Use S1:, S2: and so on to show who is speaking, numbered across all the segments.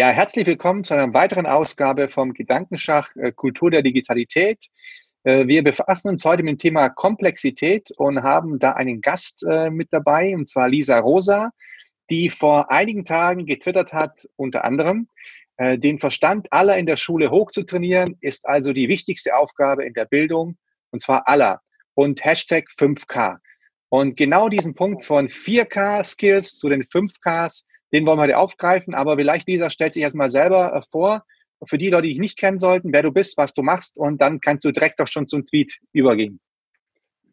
S1: Ja, herzlich willkommen zu einer weiteren Ausgabe vom Gedankenschach äh, Kultur der Digitalität. Äh, wir befassen uns heute mit dem Thema Komplexität und haben da einen Gast äh, mit dabei, und zwar Lisa Rosa, die vor einigen Tagen getwittert hat, unter anderem, den Verstand aller in der Schule hochzutrainieren, ist also die wichtigste Aufgabe in der Bildung, und zwar aller. Und Hashtag 5K. Und genau diesen Punkt von 4K-Skills zu den 5Ks, den wollen wir heute aufgreifen. Aber vielleicht, Lisa, stellt sich erstmal selber äh, vor, für die Leute, die dich nicht kennen sollten, wer du bist, was du machst. Und dann kannst du direkt auch schon zum Tweet übergehen.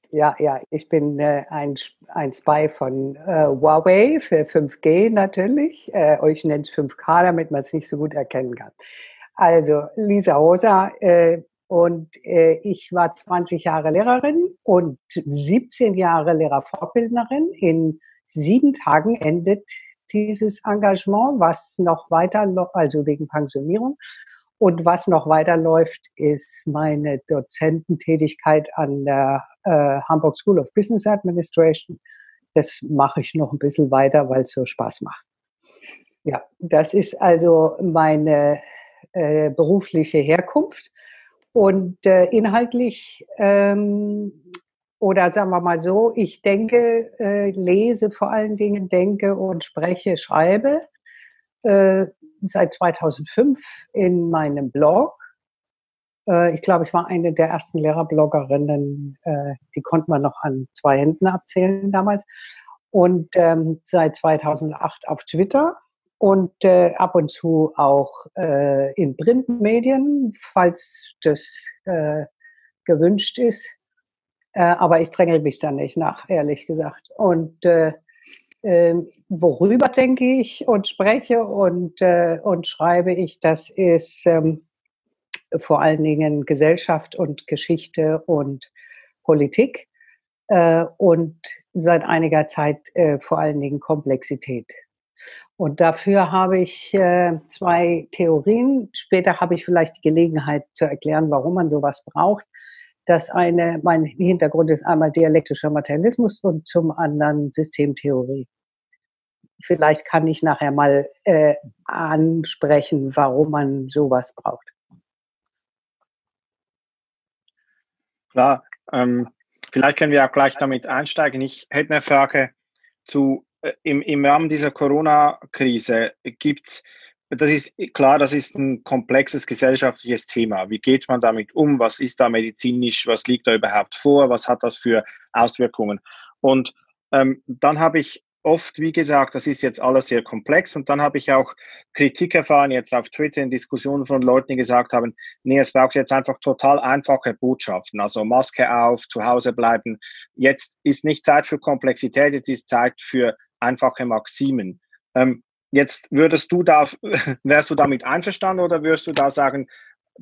S2: Ja, ja, ich bin äh, ein, ein Spy von äh, Huawei für 5G natürlich. Äh, ich nenne es 5K, damit man es nicht so gut erkennen kann. Also Lisa Rosa äh, und äh, ich war 20 Jahre Lehrerin und 17 Jahre Lehrerfortbildnerin. In sieben Tagen endet dieses Engagement, was noch weiter, also wegen Pensionierung. Und was noch weiterläuft, ist meine Dozententätigkeit an der äh, Hamburg School of Business Administration. Das mache ich noch ein bisschen weiter, weil es so Spaß macht. Ja, das ist also meine äh, berufliche Herkunft. Und äh, inhaltlich ähm, oder sagen wir mal so, ich denke, äh, lese vor allen Dingen, denke und spreche, schreibe äh, seit 2005 in meinem Blog. Äh, ich glaube, ich war eine der ersten Lehrerbloggerinnen, äh, die konnte man noch an zwei Händen abzählen damals. Und ähm, seit 2008 auf Twitter und äh, ab und zu auch äh, in Printmedien, falls das gewünscht ist. Äh, aber ich dränge mich da nicht nach, ehrlich gesagt. Und äh, äh, worüber denke ich und spreche und, äh, und schreibe ich, das ist ähm, vor allen Dingen Gesellschaft und Geschichte und Politik äh, und seit einiger Zeit äh, vor allen Dingen Komplexität. Und dafür habe ich äh, zwei Theorien. Später habe ich vielleicht die Gelegenheit zu erklären, warum man sowas braucht. Das eine, mein Hintergrund ist einmal dialektischer Materialismus und zum anderen Systemtheorie. Vielleicht kann ich nachher mal äh, ansprechen, warum man sowas braucht.
S3: Klar, ähm, vielleicht können wir auch gleich damit einsteigen. Ich hätte eine Frage zu, äh, im, im Rahmen dieser Corona-Krise gibt es das ist klar, das ist ein komplexes gesellschaftliches Thema. Wie geht man damit um? Was ist da medizinisch? Was liegt da überhaupt vor? Was hat das für Auswirkungen? Und ähm, dann habe ich oft, wie gesagt, das ist jetzt alles sehr komplex und dann habe ich auch Kritik erfahren, jetzt auf Twitter in Diskussionen von Leuten, die gesagt haben, nee, es braucht jetzt einfach total einfache Botschaften, also Maske auf, zu Hause bleiben. Jetzt ist nicht Zeit für Komplexität, jetzt ist Zeit für einfache Maximen. Ähm, Jetzt würdest du da, wärst du damit einverstanden oder würdest du da sagen,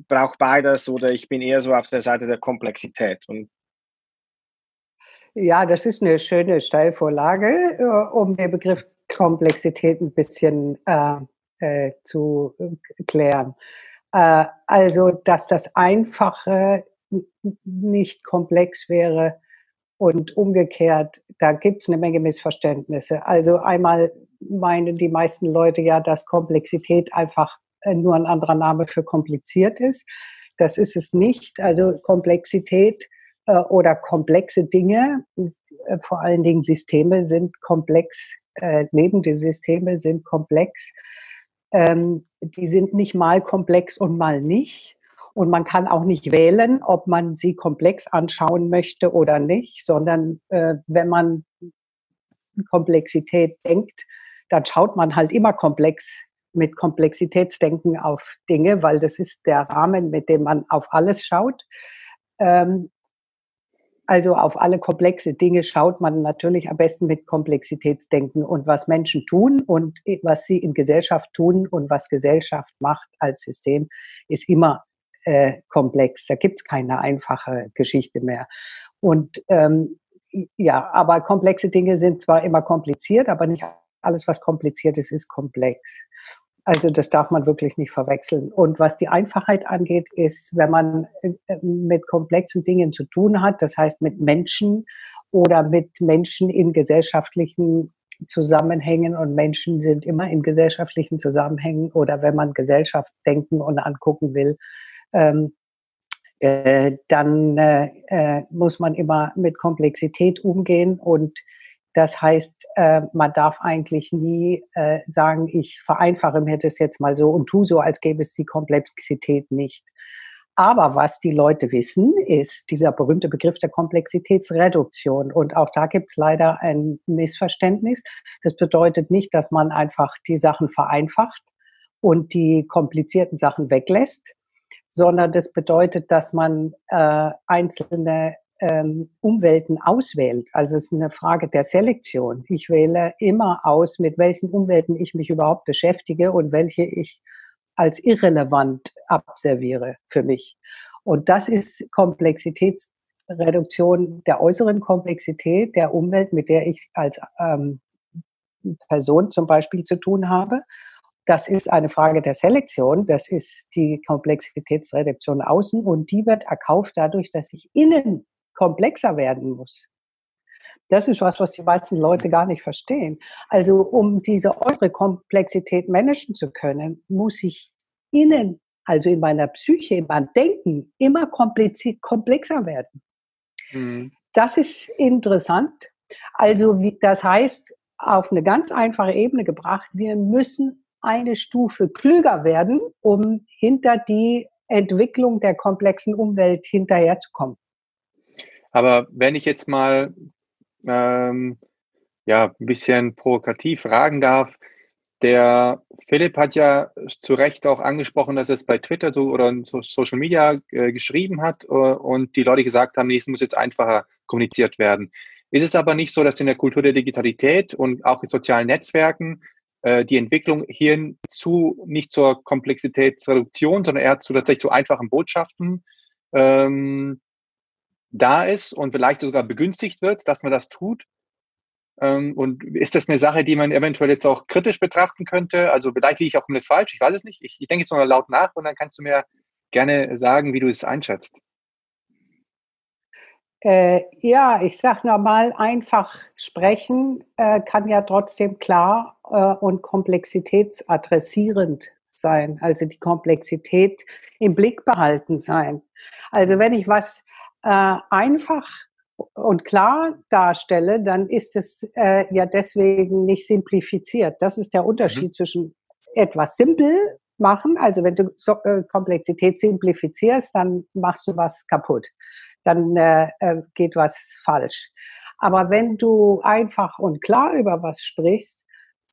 S3: braucht beides oder ich bin eher so auf der Seite der Komplexität? Und
S2: ja, das ist eine schöne Steilvorlage, äh, um den Begriff Komplexität ein bisschen äh, äh, zu klären. Äh, also, dass das Einfache nicht komplex wäre und umgekehrt, da gibt es eine Menge Missverständnisse. Also einmal meinen die meisten Leute ja, dass Komplexität einfach äh, nur ein anderer Name für kompliziert ist. Das ist es nicht. Also Komplexität äh, oder komplexe Dinge, äh, vor allen Dingen Systeme sind komplex, äh, lebende Systeme sind komplex. Ähm, die sind nicht mal komplex und mal nicht. Und man kann auch nicht wählen, ob man sie komplex anschauen möchte oder nicht, sondern äh, wenn man Komplexität denkt, dann schaut man halt immer komplex mit Komplexitätsdenken auf Dinge, weil das ist der Rahmen, mit dem man auf alles schaut. Ähm, also auf alle komplexe Dinge schaut man natürlich am besten mit Komplexitätsdenken und was Menschen tun und was sie in Gesellschaft tun und was Gesellschaft macht als System, ist immer äh, komplex. Da gibt's keine einfache Geschichte mehr. Und ähm, ja, aber komplexe Dinge sind zwar immer kompliziert, aber nicht alles, was kompliziert ist, ist komplex. Also das darf man wirklich nicht verwechseln. Und was die Einfachheit angeht, ist, wenn man äh, mit komplexen Dingen zu tun hat, das heißt mit Menschen oder mit Menschen in gesellschaftlichen Zusammenhängen und Menschen sind immer in gesellschaftlichen Zusammenhängen oder wenn man Gesellschaft denken und angucken will, ähm, äh, dann äh, äh, muss man immer mit Komplexität umgehen und das heißt, äh, man darf eigentlich nie äh, sagen, ich vereinfache mir das jetzt mal so und tu so, als gäbe es die Komplexität nicht. Aber was die Leute wissen, ist dieser berühmte Begriff der Komplexitätsreduktion. Und auch da gibt es leider ein Missverständnis. Das bedeutet nicht, dass man einfach die Sachen vereinfacht und die komplizierten Sachen weglässt, sondern das bedeutet, dass man äh, einzelne ähm, Umwelten auswählt. Also es ist eine Frage der Selektion. Ich wähle immer aus, mit welchen Umwelten ich mich überhaupt beschäftige und welche ich als irrelevant abserviere für mich. Und das ist Komplexitätsreduktion der äußeren Komplexität der Umwelt, mit der ich als ähm, Person zum Beispiel zu tun habe. Das ist eine Frage der Selektion. Das ist die Komplexitätsreduktion außen und die wird erkauft dadurch, dass ich innen komplexer werden muss. Das ist was, was die meisten Leute gar nicht verstehen. Also um diese äußere Komplexität managen zu können, muss ich innen, also in meiner Psyche, in meinem Denken, immer komplexer werden. Mhm. Das ist interessant. Also wie, das heißt, auf eine ganz einfache Ebene gebracht, wir müssen eine Stufe klüger werden, um hinter die Entwicklung der komplexen Umwelt hinterherzukommen.
S1: Aber wenn ich jetzt mal ähm, ja, ein bisschen provokativ fragen darf, der Philipp hat ja zu Recht auch angesprochen, dass es bei Twitter so oder so Social Media äh, geschrieben hat äh, und die Leute gesagt haben, nee, es muss jetzt einfacher kommuniziert werden. Ist es aber nicht so, dass in der Kultur der Digitalität und auch in sozialen Netzwerken äh, die Entwicklung hier zu nicht zur Komplexitätsreduktion, sondern eher zu tatsächlich zu einfachen Botschaften ähm, da ist und vielleicht sogar begünstigt wird, dass man das tut? Ähm, und ist das eine Sache, die man eventuell jetzt auch kritisch betrachten könnte? Also vielleicht liege ich auch nicht falsch, ich weiß es nicht. Ich, ich denke jetzt mal laut nach und dann kannst du mir gerne sagen, wie du es einschätzt.
S2: Äh, ja, ich sage nochmal, einfach sprechen äh, kann ja trotzdem klar äh, und komplexitätsadressierend sein, also die Komplexität im Blick behalten sein. Also wenn ich was äh, einfach und klar darstelle, dann ist es äh, ja deswegen nicht simplifiziert. Das ist der. Unterschied mhm. zwischen etwas simpel machen, also wenn du so, äh, Komplexität simplifizierst, dann machst du was kaputt, dann äh, äh geht was falsch. Aber wenn du einfach und klar über was sprichst,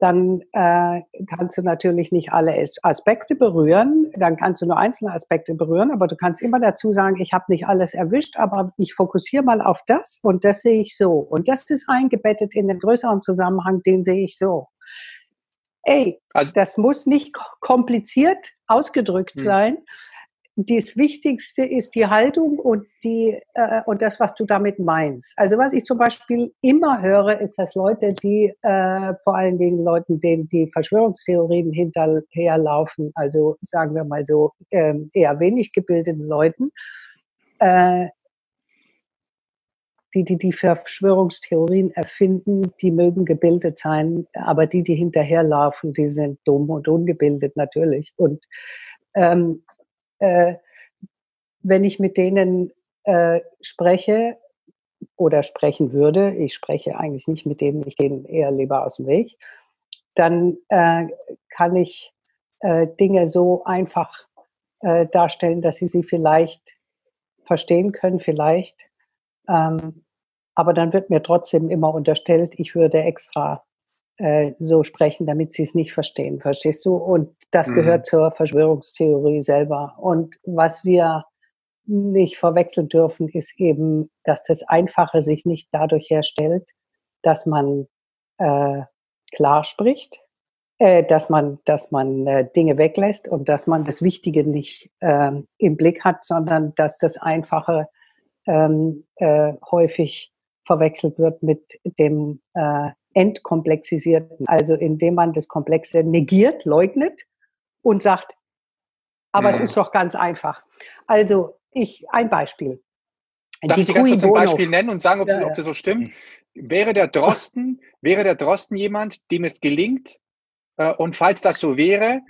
S2: dann äh, kannst du natürlich nicht alle Aspekte berühren, dann kannst du nur einzelne Aspekte berühren, aber du kannst immer dazu sagen, ich habe nicht alles erwischt, aber ich fokussiere mal auf das und das sehe ich so. Und das ist eingebettet in den größeren Zusammenhang, den sehe ich so. Ey, also, das muss nicht kompliziert ausgedrückt hm. sein, das Wichtigste ist die Haltung und, die, äh, und das, was du damit meinst. Also was ich zum Beispiel immer höre, ist, dass Leute, die äh, vor allen Dingen Leuten, denen die Verschwörungstheorien hinterherlaufen, also sagen wir mal so äh, eher wenig gebildeten Leuten, äh, die, die die Verschwörungstheorien erfinden, die mögen gebildet sein, aber die, die hinterherlaufen, die sind dumm und ungebildet natürlich. Und ähm, äh, wenn ich mit denen äh, spreche oder sprechen würde, ich spreche eigentlich nicht mit denen, ich gehe eher lieber aus dem Weg, dann äh, kann ich äh, Dinge so einfach äh, darstellen, dass sie sie vielleicht verstehen können, vielleicht. Ähm, aber dann wird mir trotzdem immer unterstellt, ich würde extra äh, so sprechen, damit sie es nicht verstehen, verstehst du? Und das mhm. gehört zur Verschwörungstheorie selber. Und was wir nicht verwechseln dürfen, ist eben, dass das Einfache sich nicht dadurch herstellt, dass man äh, klar spricht, äh, dass man, dass man äh, Dinge weglässt und dass man das Wichtige nicht äh, im Blick hat, sondern dass das Einfache ähm, äh, häufig verwechselt wird mit dem äh, entkomplexisierten, also indem man das Komplexe negiert, leugnet und sagt, aber ja. es ist doch ganz einfach. Also ich, ein Beispiel.
S1: Darf ich ganz kurz ein Beispiel nennen und sagen, ob, ja, das, ob das so stimmt? Wäre der Drosten, wäre der Drosten jemand, dem es gelingt, äh, und falls das so wäre,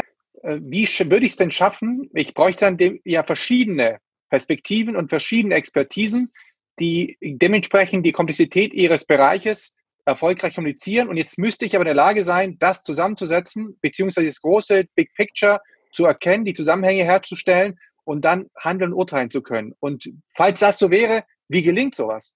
S1: äh, wie würde ich es denn schaffen? Ich bräuchte dann dem, ja verschiedene Perspektiven und verschiedene Expertisen, die dementsprechend die Komplexität ihres Bereiches erfolgreich kommunizieren. Und jetzt müsste ich aber in der Lage sein, das zusammenzusetzen, beziehungsweise das große Big Picture zu erkennen, die Zusammenhänge herzustellen und dann handeln und urteilen zu können. Und falls das so wäre, wie gelingt sowas?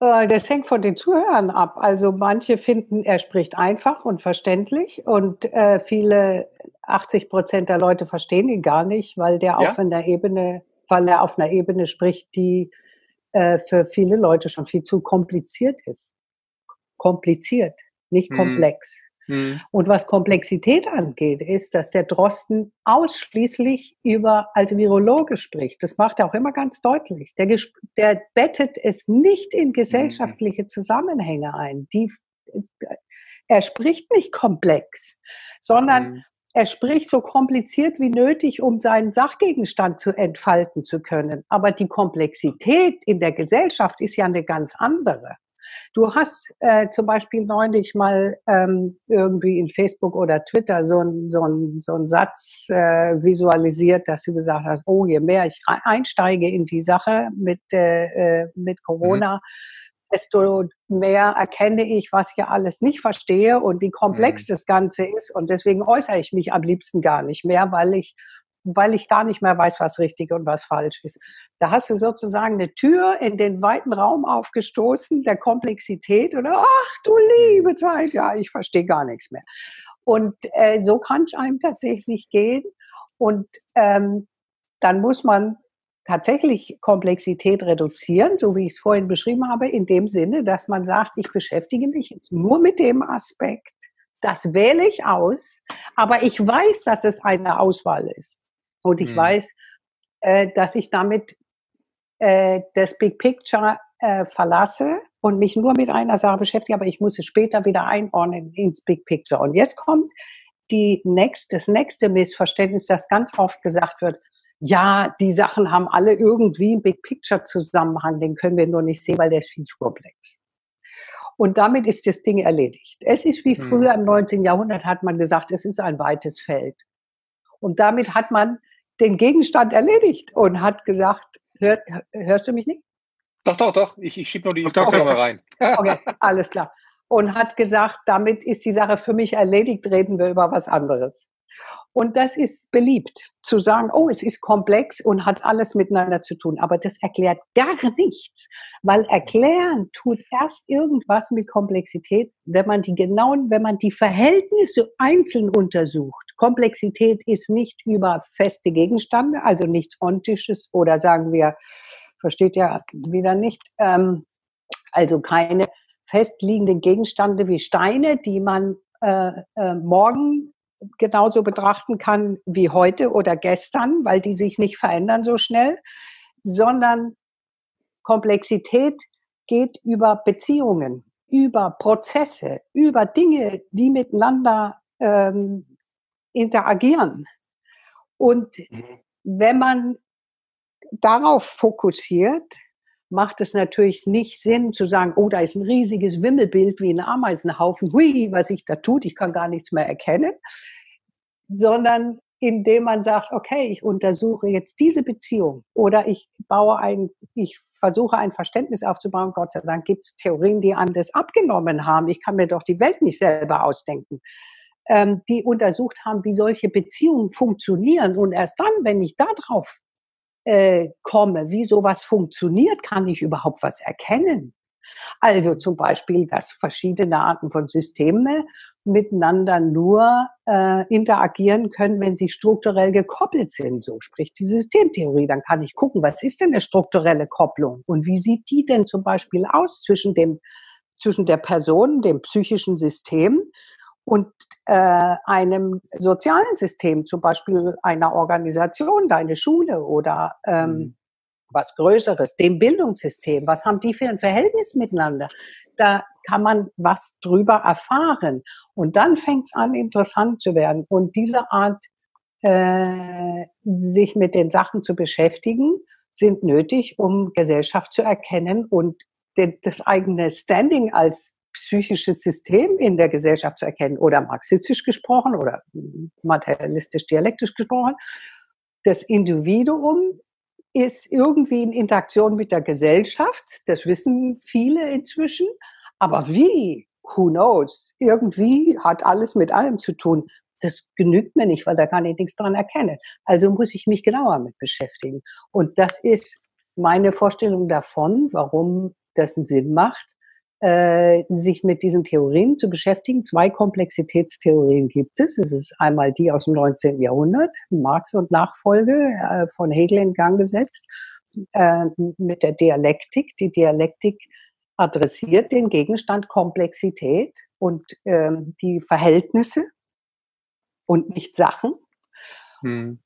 S2: Äh, das hängt von den Zuhörern ab. Also manche finden, er spricht einfach und verständlich und äh, viele, 80 Prozent der Leute verstehen ihn gar nicht, weil der ja? auf einer Ebene, weil er auf einer Ebene spricht, die äh, für viele Leute schon viel zu kompliziert ist. Kompliziert, nicht hm. komplex. Mhm. Und was Komplexität angeht, ist, dass der Drosten ausschließlich über als Virologe spricht. Das macht er auch immer ganz deutlich. Der, der bettet es nicht in gesellschaftliche Zusammenhänge ein. Die, er spricht nicht komplex, sondern mhm. Er spricht so kompliziert wie nötig, um seinen Sachgegenstand zu entfalten zu können. Aber die Komplexität in der Gesellschaft ist ja eine ganz andere. Du hast äh, zum Beispiel neulich mal ähm, irgendwie in Facebook oder Twitter so einen so so ein Satz äh, visualisiert, dass du gesagt hast, oh, je mehr ich einsteige in die Sache mit, äh, äh mit mhm. Corona, mhm desto mehr erkenne ich, was ich alles nicht verstehe und wie komplex mhm. das Ganze ist. Und deswegen äußere ich mich am liebsten gar nicht mehr, weil ich weil ich gar nicht mehr weiß, was richtig und was falsch ist. Da hast du sozusagen eine Tür in den weiten Raum aufgestoßen der Komplexität oder ach du liebe Zeit, ja, ich verstehe gar nichts mehr. Und äh, so kann es einem tatsächlich gehen. Und ähm, dann muss man tatsächlich Komplexität reduzieren, so wie ich es vorhin beschrieben habe, in dem Sinne, dass man sagt, ich beschäftige mich jetzt nur mit dem Aspekt, das wähle ich aus, aber ich weiß, dass es eine Auswahl ist. Und ich mhm. weiß, äh, dass ich damit äh, das Big Picture äh, verlasse und mich nur mit einer Sache beschäftige, aber ich muss es später wieder einordnen ins Big Picture. Und jetzt kommt die next, das nächste Missverständnis, das ganz oft gesagt wird, ja, die Sachen haben alle irgendwie einen Big Picture Zusammenhang, den können wir nur nicht sehen, weil der ist viel zu komplex. Und damit ist das Ding erledigt. Es ist wie mhm. früher im 19. Jahrhundert hat man gesagt, es ist ein weites Feld. Und damit hat man den Gegenstand erledigt und hat gesagt, hör, hörst du mich nicht?
S1: Doch, doch, doch. Ich, ich schiebe nur die Kopfhörer rein.
S2: okay, alles klar. Und hat gesagt, damit ist die Sache für mich erledigt, reden wir über was anderes. Und das ist beliebt, zu sagen, oh, es ist komplex und hat alles miteinander zu tun. Aber das erklärt gar nichts, weil erklären tut erst irgendwas mit Komplexität, wenn man die genauen, wenn man die Verhältnisse einzeln untersucht. Komplexität ist nicht über feste Gegenstände, also nichts Ontisches oder sagen wir, versteht ja wieder nicht, ähm, also keine festliegenden Gegenstände wie Steine, die man äh, äh, morgen genauso betrachten kann wie heute oder gestern, weil die sich nicht verändern so schnell, sondern Komplexität geht über Beziehungen, über Prozesse, über Dinge, die miteinander ähm, interagieren. Und mhm. wenn man darauf fokussiert, macht es natürlich nicht Sinn zu sagen, oh, da ist ein riesiges Wimmelbild wie ein Ameisenhaufen, hui, was sich da tut, ich kann gar nichts mehr erkennen, sondern indem man sagt, okay, ich untersuche jetzt diese Beziehung oder ich baue ein, ich versuche ein Verständnis aufzubauen. Gott sei Dank gibt es Theorien, die an das abgenommen haben. Ich kann mir doch die Welt nicht selber ausdenken. Ähm, die untersucht haben, wie solche Beziehungen funktionieren. Und erst dann, wenn ich darauf äh, komme, wie sowas funktioniert, kann ich überhaupt was erkennen. Also zum Beispiel, dass verschiedene Arten von Systemen miteinander nur äh, interagieren können, wenn sie strukturell gekoppelt sind. So spricht die Systemtheorie. Dann kann ich gucken, was ist denn eine strukturelle Kopplung und wie sieht die denn zum Beispiel aus zwischen dem zwischen der Person, dem psychischen System und äh, einem sozialen System, zum Beispiel einer Organisation, deine Schule oder ähm, mhm. was Größeres, dem Bildungssystem. Was haben die für ein Verhältnis miteinander? Da kann man was drüber erfahren. Und dann fängt es an, interessant zu werden. Und diese Art, äh, sich mit den Sachen zu beschäftigen, sind nötig, um Gesellschaft zu erkennen und das eigene Standing als psychisches System in der Gesellschaft zu erkennen oder marxistisch gesprochen oder materialistisch-dialektisch gesprochen. Das Individuum ist irgendwie in Interaktion mit der Gesellschaft. Das wissen viele inzwischen. Aber wie? Who knows? Irgendwie hat alles mit allem zu tun. Das genügt mir nicht, weil da kann ich nichts dran erkennen. Also muss ich mich genauer mit beschäftigen. Und das ist meine Vorstellung davon, warum das einen Sinn macht, äh, sich mit diesen Theorien zu beschäftigen. Zwei Komplexitätstheorien gibt es. Es ist einmal die aus dem 19. Jahrhundert, Marx und Nachfolge äh, von Hegel in Gang gesetzt, äh, mit der Dialektik. Die Dialektik adressiert den Gegenstand Komplexität und ähm, die Verhältnisse und nicht Sachen. Hm.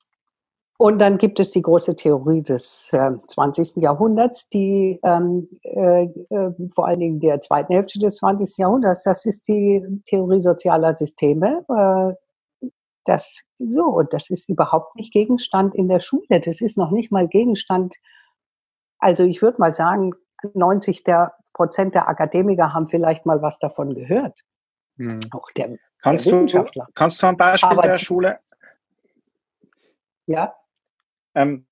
S2: Und dann gibt es die große Theorie des äh, 20. Jahrhunderts, die ähm, äh, äh, vor allen Dingen der zweiten Hälfte des 20. Jahrhunderts, das ist die Theorie sozialer Systeme. Äh, das so, und das ist überhaupt nicht Gegenstand in der Schule. Das ist noch nicht mal Gegenstand. Also ich würde mal sagen, 90 der Prozent der Akademiker haben vielleicht mal was davon gehört.
S3: Hm. Auch der, kannst der Wissenschaftler. Du, kannst du ein Beispiel Aber der Schule?
S2: Ja.
S3: Ähm,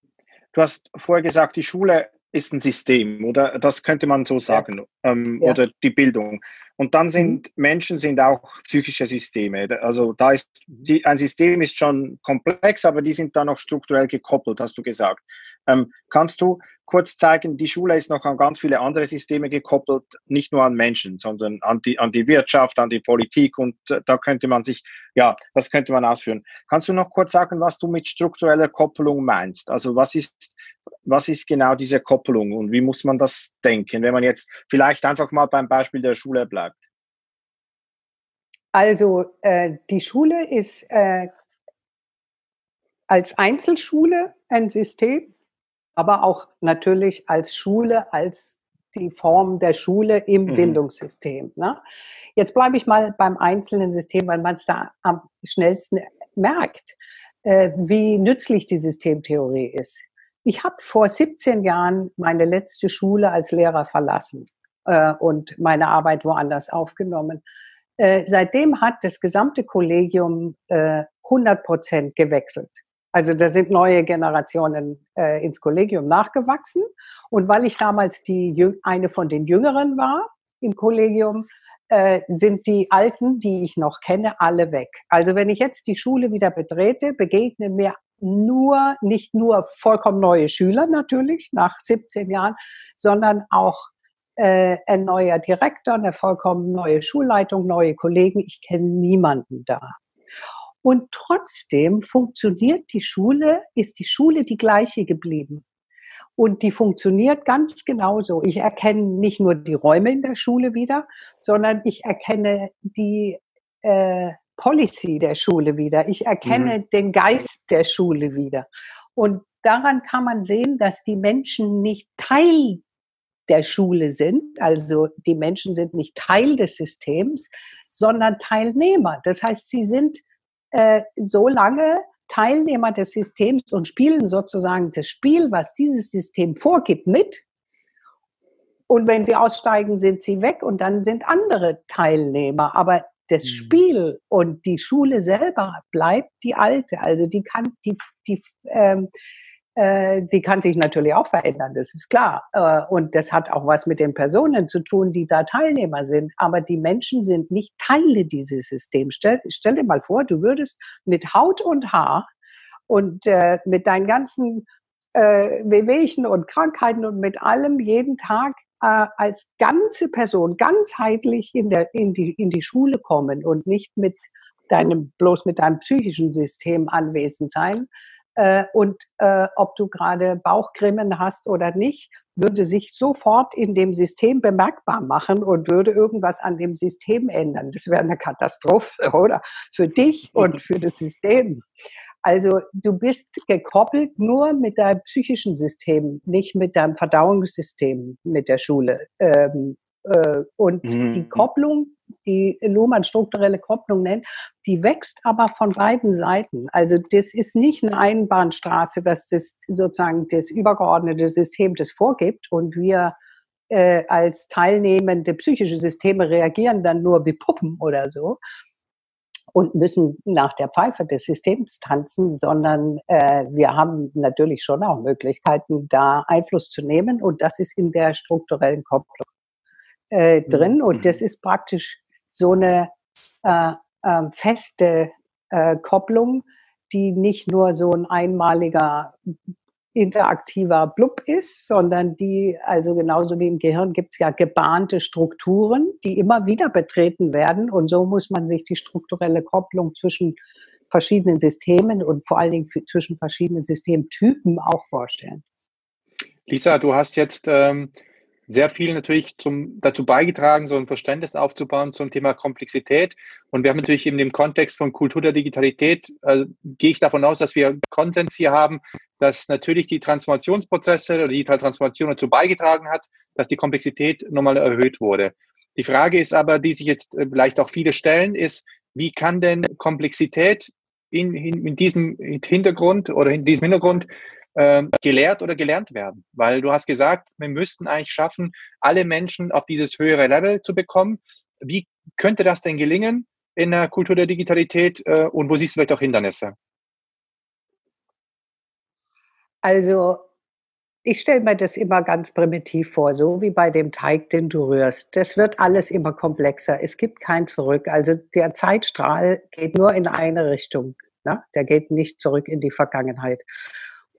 S3: du hast vorher gesagt, die Schule ist ein System, oder? Das könnte man so sagen. Ähm, ja. Oder die Bildung. Und dann sind mhm. Menschen sind auch psychische Systeme. Also da ist die, ein System ist schon komplex, aber die sind da noch strukturell gekoppelt, hast du gesagt. Ähm, kannst du kurz zeigen, die Schule ist noch an ganz viele andere Systeme gekoppelt, nicht nur an Menschen, sondern an die, an die Wirtschaft, an die Politik und äh, da könnte man sich, ja, das könnte man ausführen. Kannst du noch kurz sagen, was du mit struktureller Koppelung meinst? Also was ist, was ist genau diese Koppelung und wie muss man das denken, wenn man jetzt vielleicht einfach mal beim Beispiel der Schule bleibt?
S2: Also äh, die Schule ist äh, als Einzelschule ein System, aber auch natürlich als Schule, als die Form der Schule im mhm. Bildungssystem. Ne? Jetzt bleibe ich mal beim einzelnen System, weil man es da am schnellsten merkt, äh, wie nützlich die Systemtheorie ist. Ich habe vor 17 Jahren meine letzte Schule als Lehrer verlassen äh, und meine Arbeit woanders aufgenommen. Äh, seitdem hat das gesamte Kollegium äh, 100 Prozent gewechselt. Also da sind neue Generationen äh, ins Kollegium nachgewachsen. Und weil ich damals die, eine von den Jüngeren war im Kollegium, äh, sind die Alten, die ich noch kenne, alle weg. Also wenn ich jetzt die Schule wieder betrete, begegnen mir nur, nicht nur vollkommen neue Schüler natürlich nach 17 Jahren, sondern auch äh, ein neuer Direktor, eine vollkommen neue Schulleitung, neue Kollegen. Ich kenne niemanden da. Und trotzdem funktioniert die Schule, ist die Schule die gleiche geblieben. Und die funktioniert ganz genauso. Ich erkenne nicht nur die Räume in der Schule wieder, sondern ich erkenne die äh, Policy der Schule wieder. Ich erkenne mhm. den Geist der Schule wieder. Und daran kann man sehen, dass die Menschen nicht Teil der Schule sind. Also die Menschen sind nicht Teil des Systems, sondern Teilnehmer. Das heißt, sie sind äh, so lange Teilnehmer des Systems und spielen sozusagen das Spiel, was dieses System vorgibt, mit. Und wenn sie aussteigen, sind sie weg und dann sind andere Teilnehmer. Aber das mhm. Spiel und die Schule selber bleibt die alte. Also die kann, die, die, ähm, äh, die kann sich natürlich auch verändern, das ist klar. Äh, und das hat auch was mit den Personen zu tun, die da Teilnehmer sind. Aber die Menschen sind nicht Teile dieses Systems. Stell, stell dir mal vor, du würdest mit Haut und Haar und äh, mit deinen ganzen äh, Wehwehchen und Krankheiten und mit allem jeden Tag äh, als ganze Person ganzheitlich in, der, in, die, in die Schule kommen und nicht mit deinem, bloß mit deinem psychischen System anwesend sein, äh, und äh, ob du gerade Bauchgrimmen hast oder nicht, würde sich sofort in dem System bemerkbar machen und würde irgendwas an dem System ändern. Das wäre eine Katastrophe, oder? Für dich und für das System. Also du bist gekoppelt nur mit deinem psychischen System, nicht mit deinem Verdauungssystem mit der Schule. Ähm, äh, und mhm. die Kopplung die Luhmann strukturelle Kopplung nennt, die wächst aber von beiden Seiten. Also das ist nicht eine Einbahnstraße, dass das sozusagen das übergeordnete System das vorgibt und wir äh, als teilnehmende psychische Systeme reagieren dann nur wie Puppen oder so, und müssen nach der Pfeife des Systems tanzen, sondern äh, wir haben natürlich schon auch Möglichkeiten, da Einfluss zu nehmen und das ist in der strukturellen Kopplung äh, mhm. drin und das mhm. ist praktisch so eine äh, äh, feste Kopplung, die nicht nur so ein einmaliger interaktiver Blub ist, sondern die, also genauso wie im Gehirn gibt es ja gebahnte Strukturen, die immer wieder betreten werden. Und so muss man sich die strukturelle Kopplung zwischen verschiedenen Systemen und vor allen Dingen zwischen verschiedenen Systemtypen auch vorstellen.
S1: Lisa, du hast jetzt ähm, sehr viel natürlich zum, dazu beigetragen, so ein Verständnis aufzubauen zum Thema Komplexität. Und wir haben natürlich in dem Kontext von Kultur der Digitalität, äh, gehe ich davon aus, dass wir Konsens hier haben, dass natürlich die Transformationsprozesse oder die Transformation dazu beigetragen hat, dass die Komplexität nochmal erhöht wurde. Die Frage ist aber, die sich jetzt äh, vielleicht auch viele stellen, ist, wie kann denn Komplexität in, in, in diesem Hintergrund oder in diesem Hintergrund äh, gelehrt oder gelernt werden. Weil du hast gesagt, wir müssten eigentlich schaffen, alle Menschen auf dieses höhere Level zu bekommen. Wie könnte das denn gelingen in der Kultur der Digitalität äh, und wo siehst du vielleicht auch Hindernisse?
S2: Also ich stelle mir das immer ganz primitiv vor, so wie bei dem Teig, den du rührst. Das wird alles immer komplexer. Es gibt kein Zurück. Also der Zeitstrahl geht nur in eine Richtung. Ne? Der geht nicht zurück in die Vergangenheit.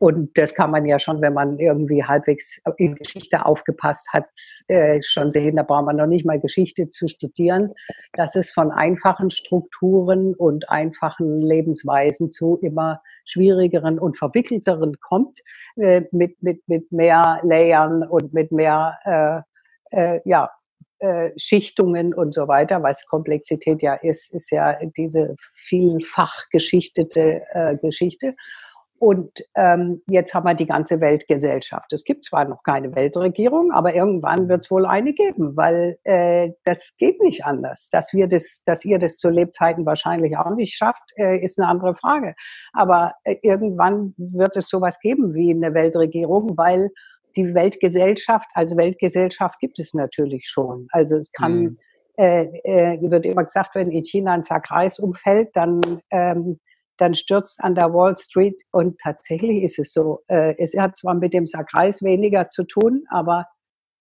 S2: Und das kann man ja schon, wenn man irgendwie halbwegs in Geschichte aufgepasst hat, äh, schon sehen. Da braucht man noch nicht mal Geschichte zu studieren, dass es von einfachen Strukturen und einfachen Lebensweisen zu immer schwierigeren und verwickelteren kommt, äh, mit, mit, mit mehr Layern und mit mehr, äh, äh, ja, äh, Schichtungen und so weiter, was Komplexität ja ist, ist ja diese vielfach geschichtete äh, Geschichte. Und ähm, jetzt haben wir die ganze Weltgesellschaft. Es gibt zwar noch keine Weltregierung, aber irgendwann wird es wohl eine geben, weil äh, das geht nicht anders. Dass wir das, dass ihr das zu Lebzeiten wahrscheinlich auch nicht schafft, äh, ist eine andere Frage. Aber äh, irgendwann wird es sowas geben wie eine Weltregierung, weil die Weltgesellschaft als Weltgesellschaft gibt es natürlich schon. Also es kann mhm. äh, äh, wird immer gesagt, wenn in China ein Zerkreis umfällt, dann ähm, dann stürzt an der Wall Street. Und tatsächlich ist es so. Äh, es hat zwar mit dem Sakreis weniger zu tun, aber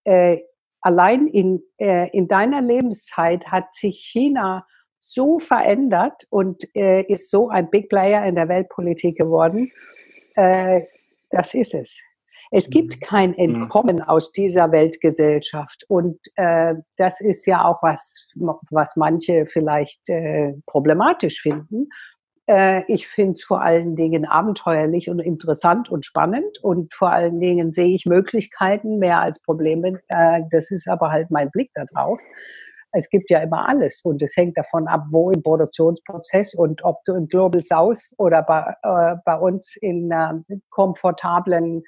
S2: äh, allein in, äh, in deiner Lebenszeit hat sich China so verändert und äh, ist so ein Big Player in der Weltpolitik geworden. Äh, das ist es. Es gibt mhm. kein mhm. Entkommen aus dieser Weltgesellschaft. Und äh, das ist ja auch was, was manche vielleicht problematisch finden. Äh, ich finde es vor allen Dingen abenteuerlich und interessant und spannend und vor allen Dingen sehe ich Möglichkeiten mehr als Probleme. Äh, das ist aber halt mein Blick darauf. Es gibt ja immer alles und es hängt davon ab, wo im Produktionsprozess und ob du im Global South oder bei, äh, bei uns in äh, komfortablen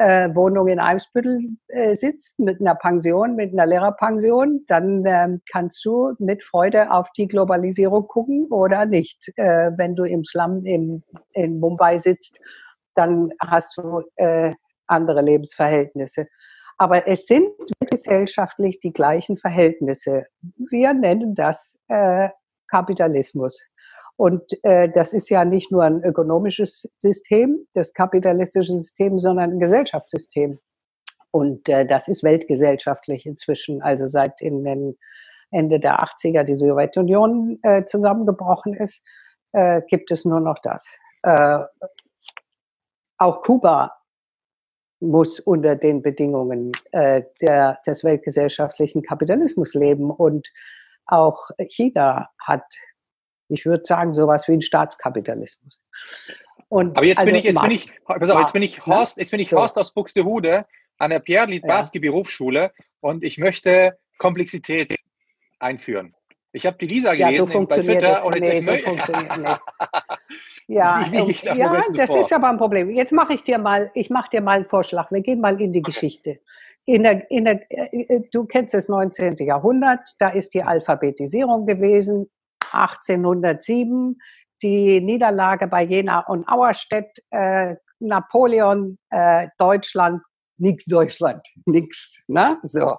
S2: äh, Wohnung in Eimsbüttel äh, sitzt, mit einer Pension, mit einer Lehrerpension, dann ähm, kannst du mit Freude auf die Globalisierung gucken oder nicht. Äh, wenn du im Slum in, in Mumbai sitzt, dann hast du äh, andere Lebensverhältnisse. Aber es sind gesellschaftlich die gleichen Verhältnisse. Wir nennen das äh, Kapitalismus. Und äh, das ist ja nicht nur ein ökonomisches System, das kapitalistische System, sondern ein Gesellschaftssystem. Und äh, das ist weltgesellschaftlich inzwischen. Also seit in den Ende der 80er die Sowjetunion äh, zusammengebrochen ist, äh, gibt es nur noch das. Äh, auch Kuba muss unter den Bedingungen äh, der, des weltgesellschaftlichen Kapitalismus leben. Und auch China hat ich würde sagen, sowas wie ein Staatskapitalismus.
S1: Und Aber jetzt also bin ich, jetzt bin ich, pass auf, jetzt bin ich Horst, jetzt bin ich Horst aus Buxtehude an der Pierre Littbarski ja. Berufsschule und ich möchte Komplexität einführen. Ich habe die Lisa gelesen
S2: ja, so
S1: bei Twitter
S2: das, und nee, so funktioniert nicht.
S1: Ja,
S2: wie da ja das vor? ist aber ein Problem. Jetzt mache ich dir mal, ich mache dir mal einen Vorschlag. Wir gehen mal in die okay. Geschichte. In der, in der, äh, du kennst das 19. Jahrhundert, da ist die Alphabetisierung gewesen. 1807 die Niederlage bei Jena und Auerstedt, äh, Napoleon, äh, Deutschland, nix Deutschland, nix, ne? So.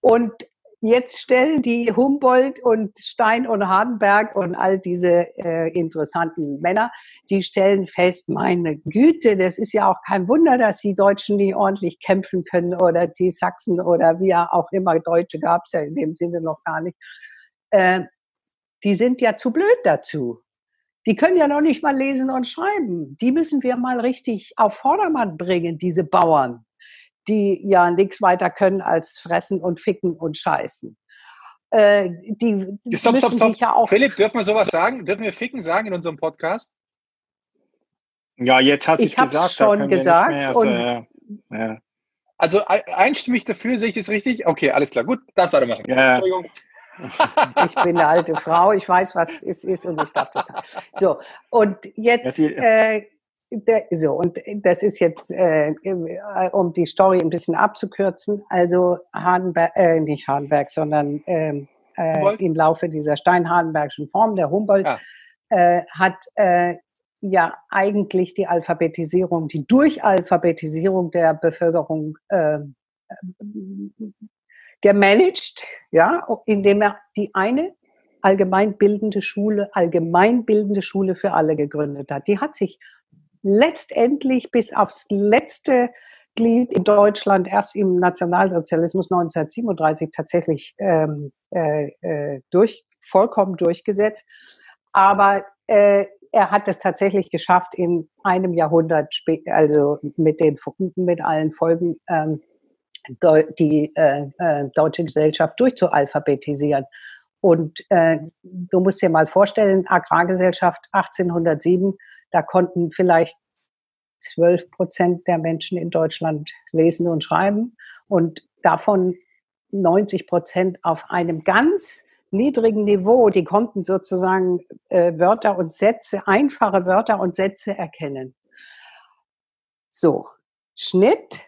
S2: Und jetzt stellen die Humboldt und Stein und Hardenberg und all diese äh, interessanten Männer, die stellen fest, meine Güte, das ist ja auch kein Wunder, dass die Deutschen nie ordentlich kämpfen können oder die Sachsen oder wie auch immer, Deutsche gab es ja in dem Sinne noch gar nicht. Äh, die sind ja zu blöd dazu. Die können ja noch nicht mal lesen und schreiben. Die müssen wir mal richtig auf Vordermann bringen, diese Bauern die ja nichts weiter können als fressen und ficken und scheißen. Äh, die
S1: stopp, stopp, stopp. Ja auch Philipp, dürfen wir sowas sagen? Dürfen wir ficken sagen in unserem Podcast?
S3: Ja, jetzt hat
S2: ich gesagt. schon gesagt. Mehr, und,
S1: also, ja. also einstimmig dafür, sehe ich das richtig? Okay, alles klar. Gut, darfst du weitermachen. Ja. Entschuldigung.
S2: Ich bin eine alte Frau, ich weiß, was es ist und ich darf das haben. So, und jetzt äh, so, und das ist jetzt, äh, um die Story ein bisschen abzukürzen, also Hardenberg, äh, nicht Hardenberg, sondern ähm, äh, im Laufe dieser steinhardenbergischen Form, der Humboldt, ja. äh, hat äh, ja eigentlich die Alphabetisierung, die Durchalphabetisierung der Bevölkerung äh, gemanagt, ja, indem er die eine allgemeinbildende Schule, allgemeinbildende Schule für alle gegründet hat. Die hat sich letztendlich bis aufs letzte Glied in Deutschland erst im Nationalsozialismus 1937 tatsächlich ähm, äh, äh, durch, vollkommen durchgesetzt. Aber äh, er hat es tatsächlich geschafft, in einem Jahrhundert, also mit, den, mit allen Folgen, ähm, die äh, äh, deutsche Gesellschaft durchzualphabetisieren. Und äh, du musst dir mal vorstellen, Agrargesellschaft 1807 da konnten vielleicht 12 Prozent der Menschen in Deutschland lesen und schreiben und davon 90 Prozent auf einem ganz niedrigen Niveau. Die konnten sozusagen äh, Wörter und Sätze, einfache Wörter und Sätze erkennen. So, Schnitt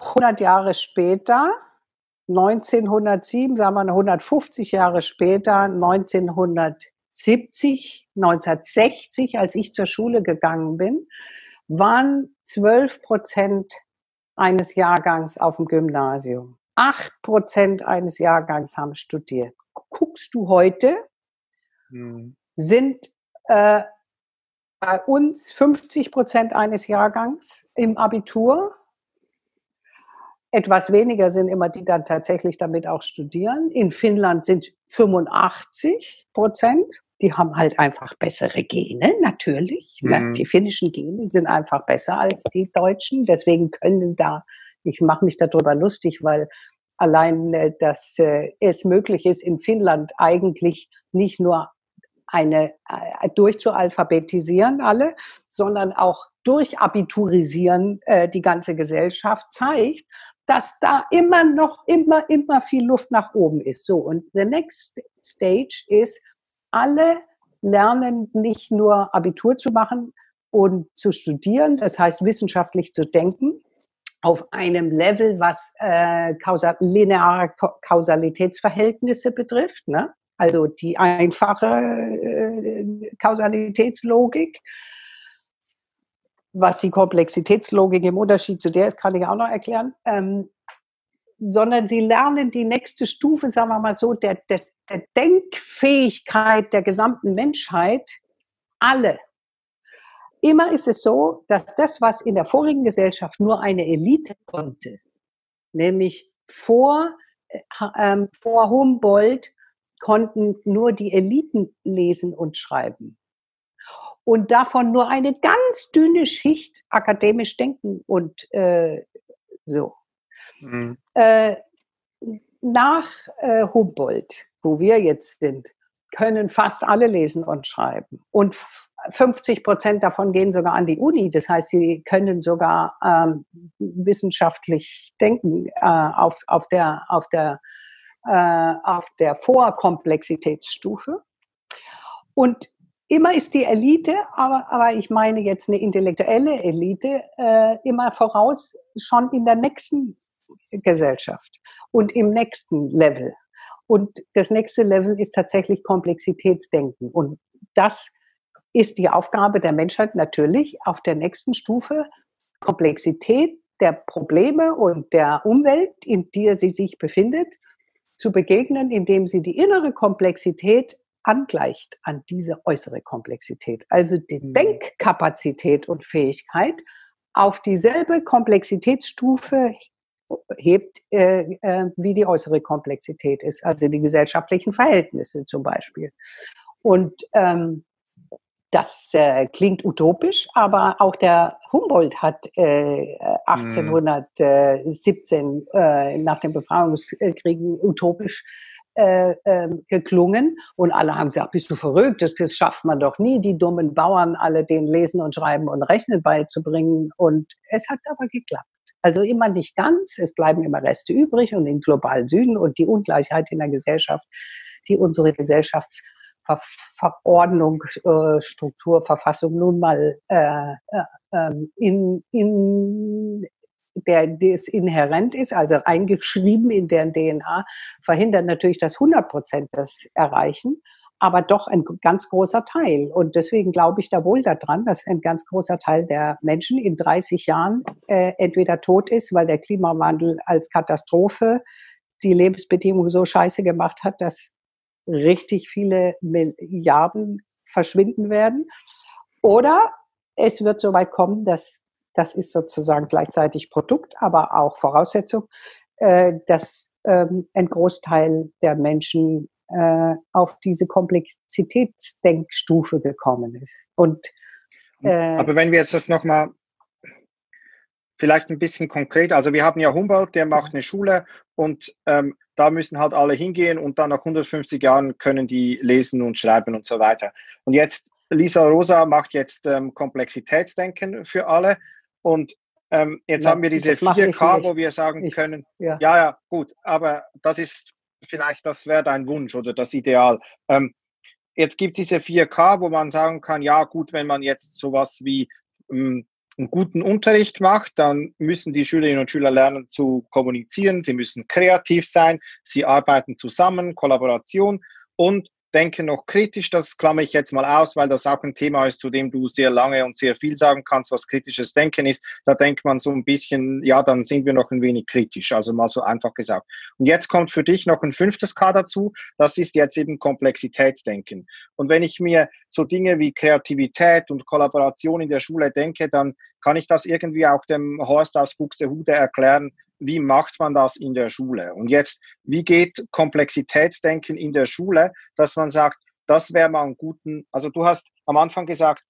S2: 100 Jahre später, 1907, sagen wir 150 Jahre später, 1900 70, 1960, als ich zur Schule gegangen bin, waren 12 Prozent eines Jahrgangs auf dem Gymnasium. 8 Prozent eines Jahrgangs haben studiert. Guckst du heute, mhm. sind äh, bei uns 50 Prozent eines Jahrgangs im Abitur etwas weniger sind immer die dann tatsächlich damit auch studieren. In Finnland sind 85 Prozent. Die haben halt einfach bessere Gene, natürlich. Ne? Mhm. Die finnischen Gene sind einfach besser als die deutschen. Deswegen können da, ich mache mich darüber lustig, weil allein, äh, dass äh, es möglich ist, in Finnland eigentlich nicht nur eine äh, durchzualphabetisieren alle, sondern auch durchabiturisieren äh, die ganze Gesellschaft zeigt, dass da immer noch, immer, immer viel Luft nach oben ist. So, und the next stage ist, alle lernen nicht nur Abitur zu machen und zu studieren, das heißt wissenschaftlich zu denken, auf einem Level, was äh, kausal, lineare Kausalitätsverhältnisse betrifft, ne? also die einfache äh, Kausalitätslogik was die Komplexitätslogik im Unterschied zu der ist, kann ich auch noch erklären. Ähm, sondern sie lernen die nächste Stufe, sagen wir mal so, der, der, der Denkfähigkeit der gesamten Menschheit, alle. Immer ist es so, dass das, was in der vorigen Gesellschaft nur eine Elite konnte, nämlich vor, äh, ähm, vor Humboldt konnten nur die Eliten lesen und schreiben und davon nur eine ganz dünne Schicht akademisch denken und äh, so. Mhm. Äh, nach äh, Humboldt, wo wir jetzt sind, können fast alle lesen und schreiben. Und 50 Prozent davon gehen sogar an die Uni. Das heißt, sie können sogar ähm, wissenschaftlich denken äh, auf, auf der, auf der äh, auf der Vorkomplexitätsstufe. Und immer ist die Elite, aber, aber ich meine jetzt eine intellektuelle Elite, äh, immer voraus schon in der nächsten Gesellschaft und im nächsten Level. Und das nächste Level ist tatsächlich Komplexitätsdenken. Und das ist die Aufgabe der Menschheit natürlich auf der nächsten Stufe, Komplexität der Probleme und der Umwelt, in der sie sich befindet, zu begegnen, indem sie die innere Komplexität angleicht an diese äußere Komplexität. Also die mhm. Denkkapazität und Fähigkeit auf dieselbe Komplexitätsstufe hebt, äh, äh, wie die äußere Komplexität ist, also die gesellschaftlichen Verhältnisse zum Beispiel. Und ähm, das äh, klingt utopisch, aber auch der Humboldt hat äh, 1817 äh, nach den Befreiungskriegen utopisch äh, äh, geklungen. Und alle haben gesagt, bist du verrückt, das, das schafft man doch nie, die dummen Bauern alle den Lesen und Schreiben und Rechnen beizubringen. Und es hat aber geklappt. Also immer nicht ganz, es bleiben immer Reste übrig und im globalen Süden und die Ungleichheit in der Gesellschaft, die unsere Gesellschafts Ver Verordnung, äh, Struktur, Verfassung nun mal äh, äh, ähm, in, in der das inhärent ist, also eingeschrieben in deren DNA, verhindert natürlich, dass 100 Prozent das erreichen, aber doch ein ganz großer Teil. Und deswegen glaube ich da wohl daran, dass ein ganz großer Teil der Menschen in 30 Jahren äh, entweder tot ist, weil der Klimawandel als Katastrophe die Lebensbedingungen so scheiße gemacht hat, dass richtig viele Milliarden verschwinden werden. Oder es wird so weit kommen, dass das ist sozusagen gleichzeitig Produkt, aber auch Voraussetzung, äh, dass ähm, ein Großteil der Menschen äh, auf diese Komplexitätsdenkstufe gekommen ist. Und
S3: äh, aber wenn wir jetzt das nochmal vielleicht ein bisschen konkret, also wir haben ja Humboldt, der macht eine Schule und ähm, da müssen halt alle hingehen und dann nach 150 Jahren können die lesen und schreiben und so weiter. Und jetzt, Lisa Rosa macht jetzt ähm, Komplexitätsdenken für alle und ähm, jetzt ja, haben wir diese 4K, wo wir sagen ich, können, ja. ja, ja, gut, aber das ist vielleicht, das wäre dein Wunsch oder das Ideal. Ähm, jetzt gibt es diese 4K, wo man sagen kann, ja gut, wenn man jetzt sowas wie ähm, einen guten Unterricht macht, dann müssen die Schülerinnen und Schüler lernen zu kommunizieren, sie müssen kreativ sein, sie arbeiten zusammen, Kollaboration und denke noch kritisch, das klammer ich jetzt mal aus, weil das auch ein Thema ist, zu dem du sehr lange und sehr viel sagen kannst, was kritisches Denken ist. Da denkt man so ein bisschen, ja, dann sind wir noch ein wenig kritisch, also mal so einfach gesagt. Und jetzt kommt für dich noch ein fünftes K dazu, das ist jetzt eben Komplexitätsdenken. Und wenn ich mir so Dinge wie Kreativität und Kollaboration in der Schule denke, dann kann ich das irgendwie auch dem Horst aus Buxtehude erklären, wie macht man das in der Schule? Und jetzt, wie geht Komplexitätsdenken in der Schule, dass man sagt, das wäre mal einen guten, also du hast am Anfang gesagt,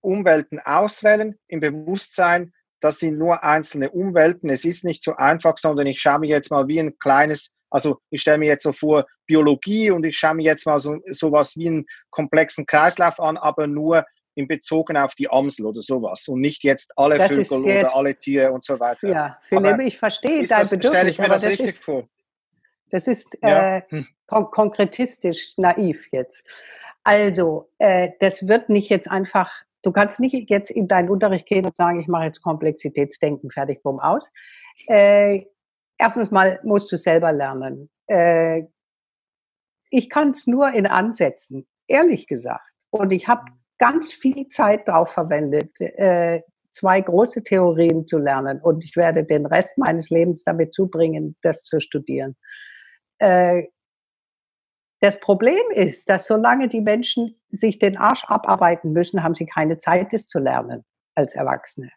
S3: Umwelten auswählen im Bewusstsein, das sind nur einzelne Umwelten. Es ist nicht so einfach, sondern ich schaue mir jetzt mal wie ein kleines, also ich stelle mir jetzt so vor Biologie und ich schaue mir jetzt mal so sowas wie einen komplexen Kreislauf an, aber nur in Bezogen auf die Amsel oder sowas und nicht jetzt alle das Vögel jetzt, oder alle Tiere und so weiter.
S2: Ja, Philipp, ich verstehe dein das, Bedürfnis. Stelle
S3: ich mir das richtig
S2: ist,
S3: vor.
S2: Das ist ja. äh, hm. kon konkretistisch naiv jetzt. Also, äh, das wird nicht jetzt einfach, du kannst nicht jetzt in deinen Unterricht gehen und sagen, ich mache jetzt Komplexitätsdenken, fertig, bumm, aus. Äh, erstens mal musst du selber lernen. Äh, ich kann es nur in Ansätzen, ehrlich gesagt. Und ich habe ganz viel Zeit darauf verwendet, äh, zwei große Theorien zu lernen und ich werde den Rest meines Lebens damit zubringen, das zu studieren. Äh, das Problem ist, dass solange die Menschen sich den Arsch abarbeiten müssen, haben sie keine Zeit, das zu lernen als Erwachsene.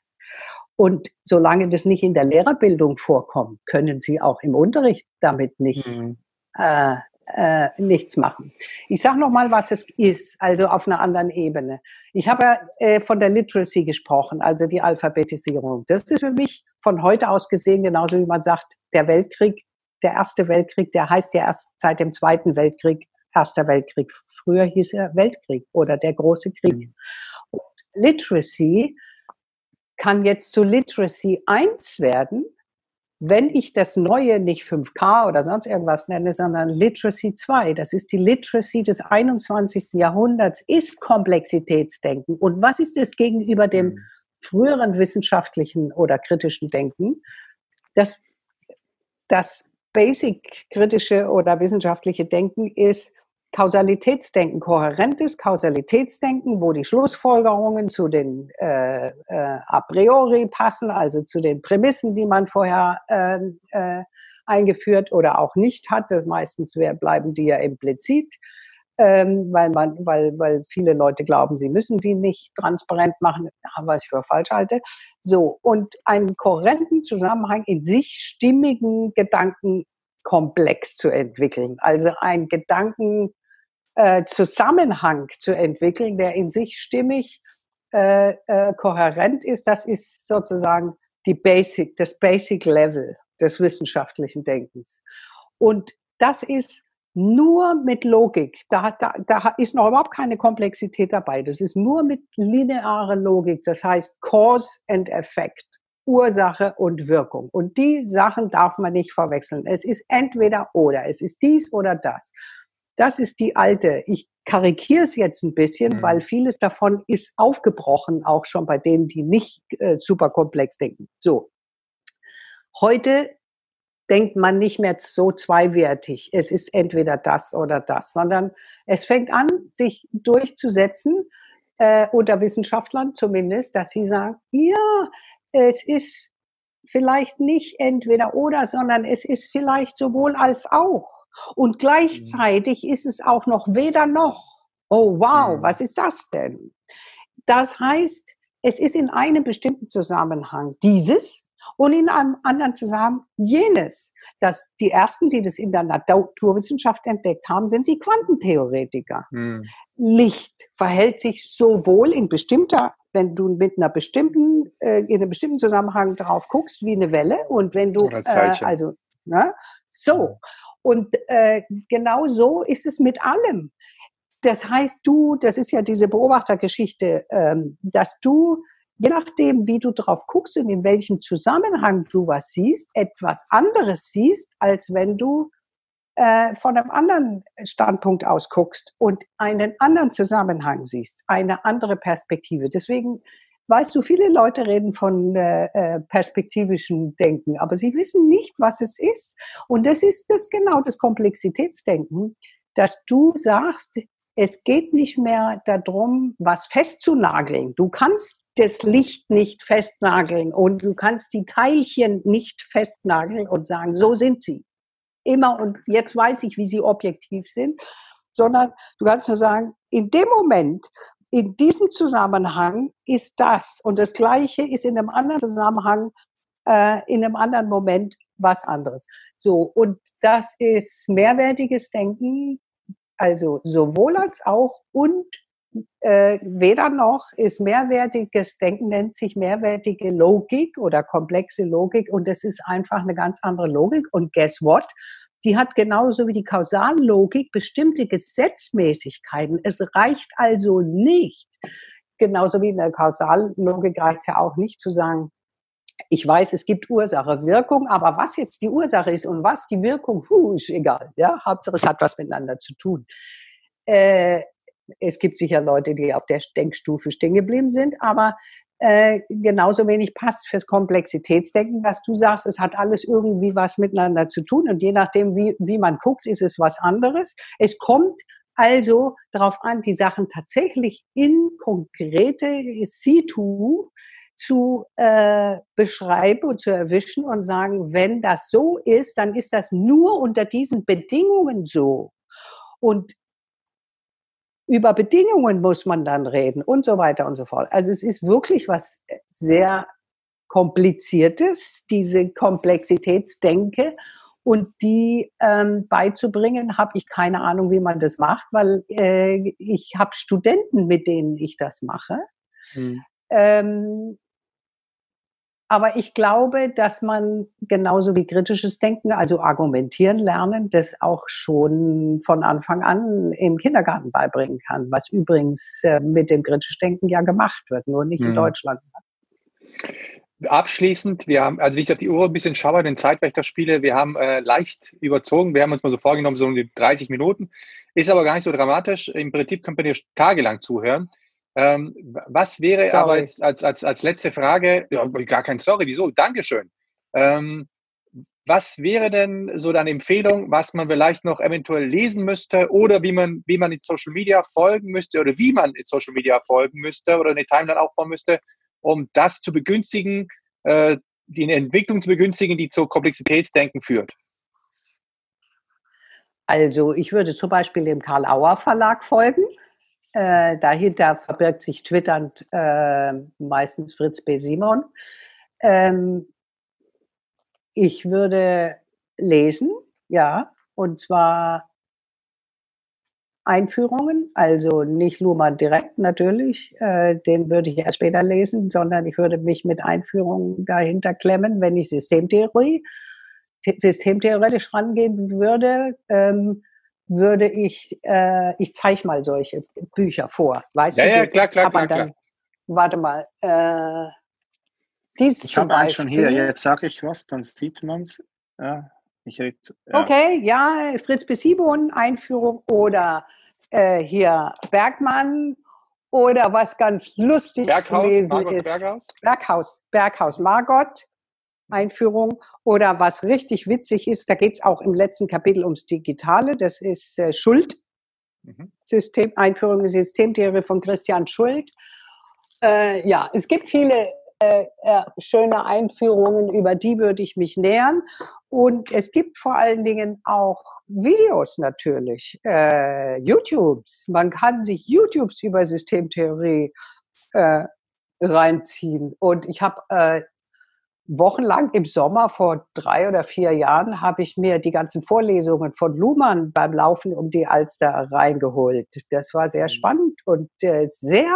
S2: Und solange das nicht in der Lehrerbildung vorkommt, können sie auch im Unterricht damit nicht mhm. äh, äh, nichts machen. Ich sage noch mal, was es ist, also auf einer anderen Ebene. Ich habe äh, von der Literacy gesprochen, also die Alphabetisierung. Das ist für mich von heute aus gesehen genauso wie man sagt, der Weltkrieg, der erste Weltkrieg, der heißt ja erst seit dem Zweiten Weltkrieg Erster Weltkrieg. Früher hieß er Weltkrieg oder der große Krieg. Und Literacy kann jetzt zu Literacy 1 werden, wenn ich das Neue nicht 5K oder sonst irgendwas nenne, sondern Literacy 2, das ist die Literacy des 21. Jahrhunderts, ist Komplexitätsdenken. Und was ist es gegenüber dem mhm. früheren wissenschaftlichen oder kritischen Denken? Das, das basic-kritische oder wissenschaftliche Denken ist Kausalitätsdenken, kohärentes Kausalitätsdenken, wo die Schlussfolgerungen zu den äh, äh, a priori passen, also zu den Prämissen, die man vorher äh, äh, eingeführt oder auch nicht hatte. Meistens bleiben die ja implizit, ähm, weil, man, weil, weil viele Leute glauben, sie müssen die nicht transparent machen, was ich für falsch halte. So, und einen kohärenten Zusammenhang in sich stimmigen Gedankenkomplex zu entwickeln. Also ein Gedanken, äh, Zusammenhang zu entwickeln, der in sich stimmig äh, äh, kohärent ist, das ist sozusagen die Basic, das Basic Level des wissenschaftlichen Denkens. Und das ist nur mit Logik. Da, da, da ist noch überhaupt keine Komplexität dabei. Das ist nur mit linearer Logik. Das heißt Cause and Effect. Ursache und Wirkung. Und die Sachen darf man nicht verwechseln. Es ist entweder oder. Es ist dies oder das. Das ist die alte. Ich karikiere es jetzt ein bisschen, mhm. weil vieles davon ist aufgebrochen, auch schon bei denen, die nicht äh, super komplex denken. So. Heute denkt man nicht mehr so zweiwertig. Es ist entweder das oder das, sondern es fängt an, sich durchzusetzen, äh, unter Wissenschaftlern zumindest, dass sie sagen, ja, es ist vielleicht nicht entweder oder, sondern es ist vielleicht sowohl als auch. Und mhm. gleichzeitig ist es auch noch weder noch. Oh, wow, mhm. was ist das denn? Das heißt, es ist in einem bestimmten Zusammenhang dieses und in einem anderen Zusammenhang jenes. Das, die ersten, die das in der Naturwissenschaft entdeckt haben, sind die Quantentheoretiker. Mhm. Licht verhält sich sowohl in bestimmter, wenn du mit einer bestimmten, äh, in einem bestimmten Zusammenhang drauf guckst, wie eine Welle und wenn du, äh, also, ne, so. Und äh, genau so ist es mit allem. Das heißt, du, das ist ja diese Beobachtergeschichte, ähm, dass du, je nachdem, wie du drauf guckst und in welchem Zusammenhang du was siehst, etwas anderes siehst, als wenn du äh, von einem anderen Standpunkt aus guckst und einen anderen Zusammenhang siehst, eine andere Perspektive. Deswegen weißt du, viele Leute reden von äh, äh, perspektivischen Denken, aber sie wissen nicht, was es ist. Und das ist das genau das Komplexitätsdenken, dass du sagst, es geht nicht mehr darum, was festzunageln. Du kannst das Licht nicht festnageln und du kannst die Teilchen nicht festnageln und sagen, so sind sie. Immer und jetzt weiß ich, wie sie objektiv sind, sondern du kannst nur sagen, in dem Moment, in diesem Zusammenhang ist das und das Gleiche ist in einem anderen Zusammenhang, äh, in einem anderen Moment was anderes. So, und das ist mehrwertiges Denken, also sowohl als auch und äh, weder noch ist mehrwertiges Denken, nennt sich mehrwertige Logik oder komplexe Logik und das ist einfach eine ganz andere Logik. Und guess what? Die hat genauso wie die Kausallogik bestimmte Gesetzmäßigkeiten. Es reicht also nicht, genauso wie in der Kausallogik reicht es ja auch nicht zu sagen, ich weiß, es gibt Ursache, Wirkung, aber was jetzt die Ursache ist und was die Wirkung, puh, ist egal. Ja? Hauptsache, es hat was miteinander zu tun. Äh, es gibt sicher Leute, die auf der Denkstufe stehen geblieben sind, aber äh, genauso wenig passt fürs Komplexitätsdenken, dass du sagst, es hat alles irgendwie was miteinander zu tun und je nachdem, wie, wie man guckt, ist es was anderes. Es kommt also darauf an, die Sachen tatsächlich in konkrete Situ zu äh, beschreiben und zu erwischen und sagen, wenn das so ist, dann ist das nur unter diesen Bedingungen so. Und über Bedingungen muss man dann reden und so weiter und so fort. Also es ist wirklich was sehr kompliziertes, diese Komplexitätsdenke und die ähm, beizubringen, habe ich keine Ahnung, wie man das macht, weil äh, ich habe Studenten, mit denen ich das mache. Hm. Ähm, aber ich glaube, dass man genauso wie kritisches Denken, also argumentieren lernen, das auch schon von Anfang an im Kindergarten beibringen kann, was übrigens äh, mit dem kritischen Denken ja gemacht wird, nur nicht mhm. in Deutschland.
S1: abschließend, wir haben, also wie ich auf die Uhr ein bisschen schaue, den Zeitwächter-Spiele, wir haben äh, leicht überzogen. Wir haben uns mal so vorgenommen, so um die 30 Minuten. Ist aber gar nicht so dramatisch. Im Prinzip können wir tagelang zuhören. Ähm, was wäre sorry. aber jetzt als, als, als letzte Frage, ja, gar kein Sorry, wieso? Dankeschön. Ähm, was wäre denn so deine Empfehlung, was man vielleicht noch eventuell lesen müsste oder wie man, wie man in Social Media folgen müsste oder wie man in Social Media folgen müsste oder eine Timeline aufbauen müsste, um das zu begünstigen, äh, die Entwicklung zu begünstigen, die zu Komplexitätsdenken führt?
S2: Also ich würde zum Beispiel dem Karl Auer Verlag folgen. Äh, dahinter verbirgt sich twitternd äh, meistens Fritz B. Simon. Ähm, ich würde lesen, ja, und zwar Einführungen, also nicht Luhmann direkt natürlich, äh, den würde ich erst später lesen, sondern ich würde mich mit Einführungen dahinter klemmen, wenn ich Systemtheorie, systemtheoretisch rangehen würde, ähm, würde ich, äh, ich zeige mal solche Bücher vor.
S1: Weißt ja, du, ja, klar, klar, klar, dann, klar.
S2: Warte mal. Äh,
S3: dies ich habe einen schon hier. Jetzt sage ich was, dann sieht man es. Ja,
S2: ja. Okay, ja, Fritz B. Simon, Einführung oder äh, hier Bergmann oder was ganz lustig Berghaus, zu lesen Margot ist. Berghaus? Berghaus, Berghaus Margot, Einführung. Oder was richtig witzig ist, da geht es auch im letzten Kapitel ums Digitale, das ist äh, Schuld. Mhm. System, Einführung in Systemtheorie von Christian Schuld. Äh, ja, es gibt viele äh, äh, schöne Einführungen, über die würde ich mich nähern. Und es gibt vor allen Dingen auch Videos natürlich, äh, YouTubes. Man kann sich YouTubes über Systemtheorie äh, reinziehen. Und ich habe äh, wochenlang im Sommer vor drei oder vier Jahren habe ich mir die ganzen Vorlesungen von Luhmann beim Laufen um die Alster reingeholt. Das war sehr mhm. spannend und äh, sehr,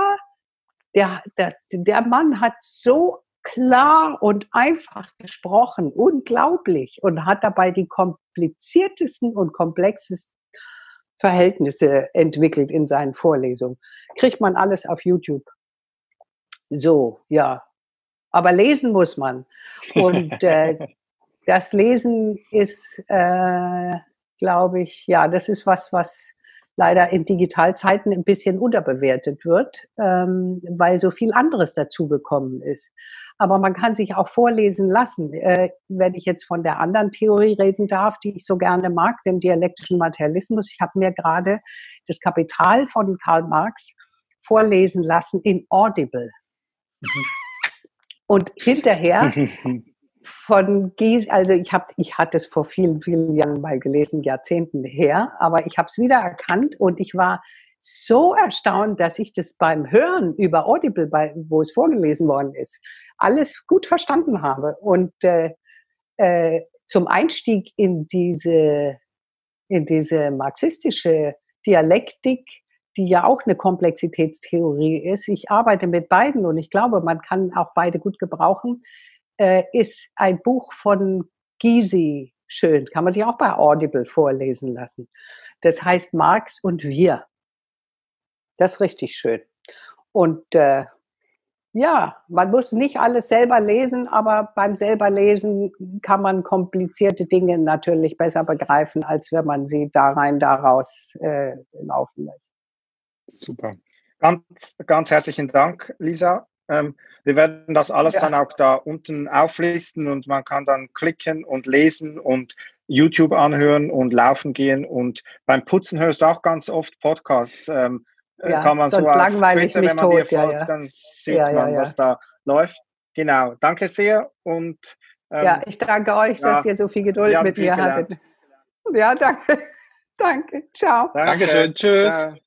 S2: der, der, der Mann hat so klar und einfach gesprochen, unglaublich, und hat dabei die kompliziertesten und komplexesten Verhältnisse entwickelt in seinen Vorlesungen. Kriegt man alles auf YouTube. So, ja. Aber lesen muss man. Und äh, das Lesen ist, äh, glaube ich, ja, das ist was, was leider in Digitalzeiten ein bisschen unterbewertet wird, ähm, weil so viel anderes dazu gekommen ist. Aber man kann sich auch vorlesen lassen. Äh, wenn ich jetzt von der anderen Theorie reden darf, die ich so gerne mag, dem dialektischen Materialismus. Ich habe mir gerade das Kapital von Karl Marx vorlesen lassen in Audible. Und hinterher von Gies, also ich habe, ich hatte es vor vielen, vielen Jahren mal gelesen, Jahrzehnten her, aber ich habe es wieder erkannt und ich war so erstaunt, dass ich das beim Hören über Audible, bei, wo es vorgelesen worden ist, alles gut verstanden habe. Und äh, äh, zum Einstieg in diese, in diese marxistische Dialektik, die ja auch eine Komplexitätstheorie ist, ich arbeite mit beiden und ich glaube, man kann auch beide gut gebrauchen, äh, ist ein Buch von Gysi schön. Kann man sich auch bei Audible vorlesen lassen. Das heißt Marx und wir. Das ist richtig schön. Und äh, ja, man muss nicht alles selber lesen, aber beim selber lesen kann man komplizierte Dinge natürlich besser begreifen, als wenn man sie da rein daraus äh, laufen lässt.
S3: Super. Ganz, ganz herzlichen Dank, Lisa. Ähm, wir werden das alles ja. dann auch da unten auflisten und man kann dann klicken und lesen und YouTube anhören und laufen gehen und beim Putzen hörst du auch ganz oft Podcasts. Ähm,
S2: äh, ja, kann man sonst so langweilig Twitter, mich wenn man tot. dir
S3: folgt, ja, dann sieht man, was da läuft. Genau, danke sehr und
S2: ähm, ja, ich danke euch, dass ihr so viel Geduld mit mir hattet. Ja, danke. danke. Ciao.
S1: Dankeschön. Tschüss. Ciao.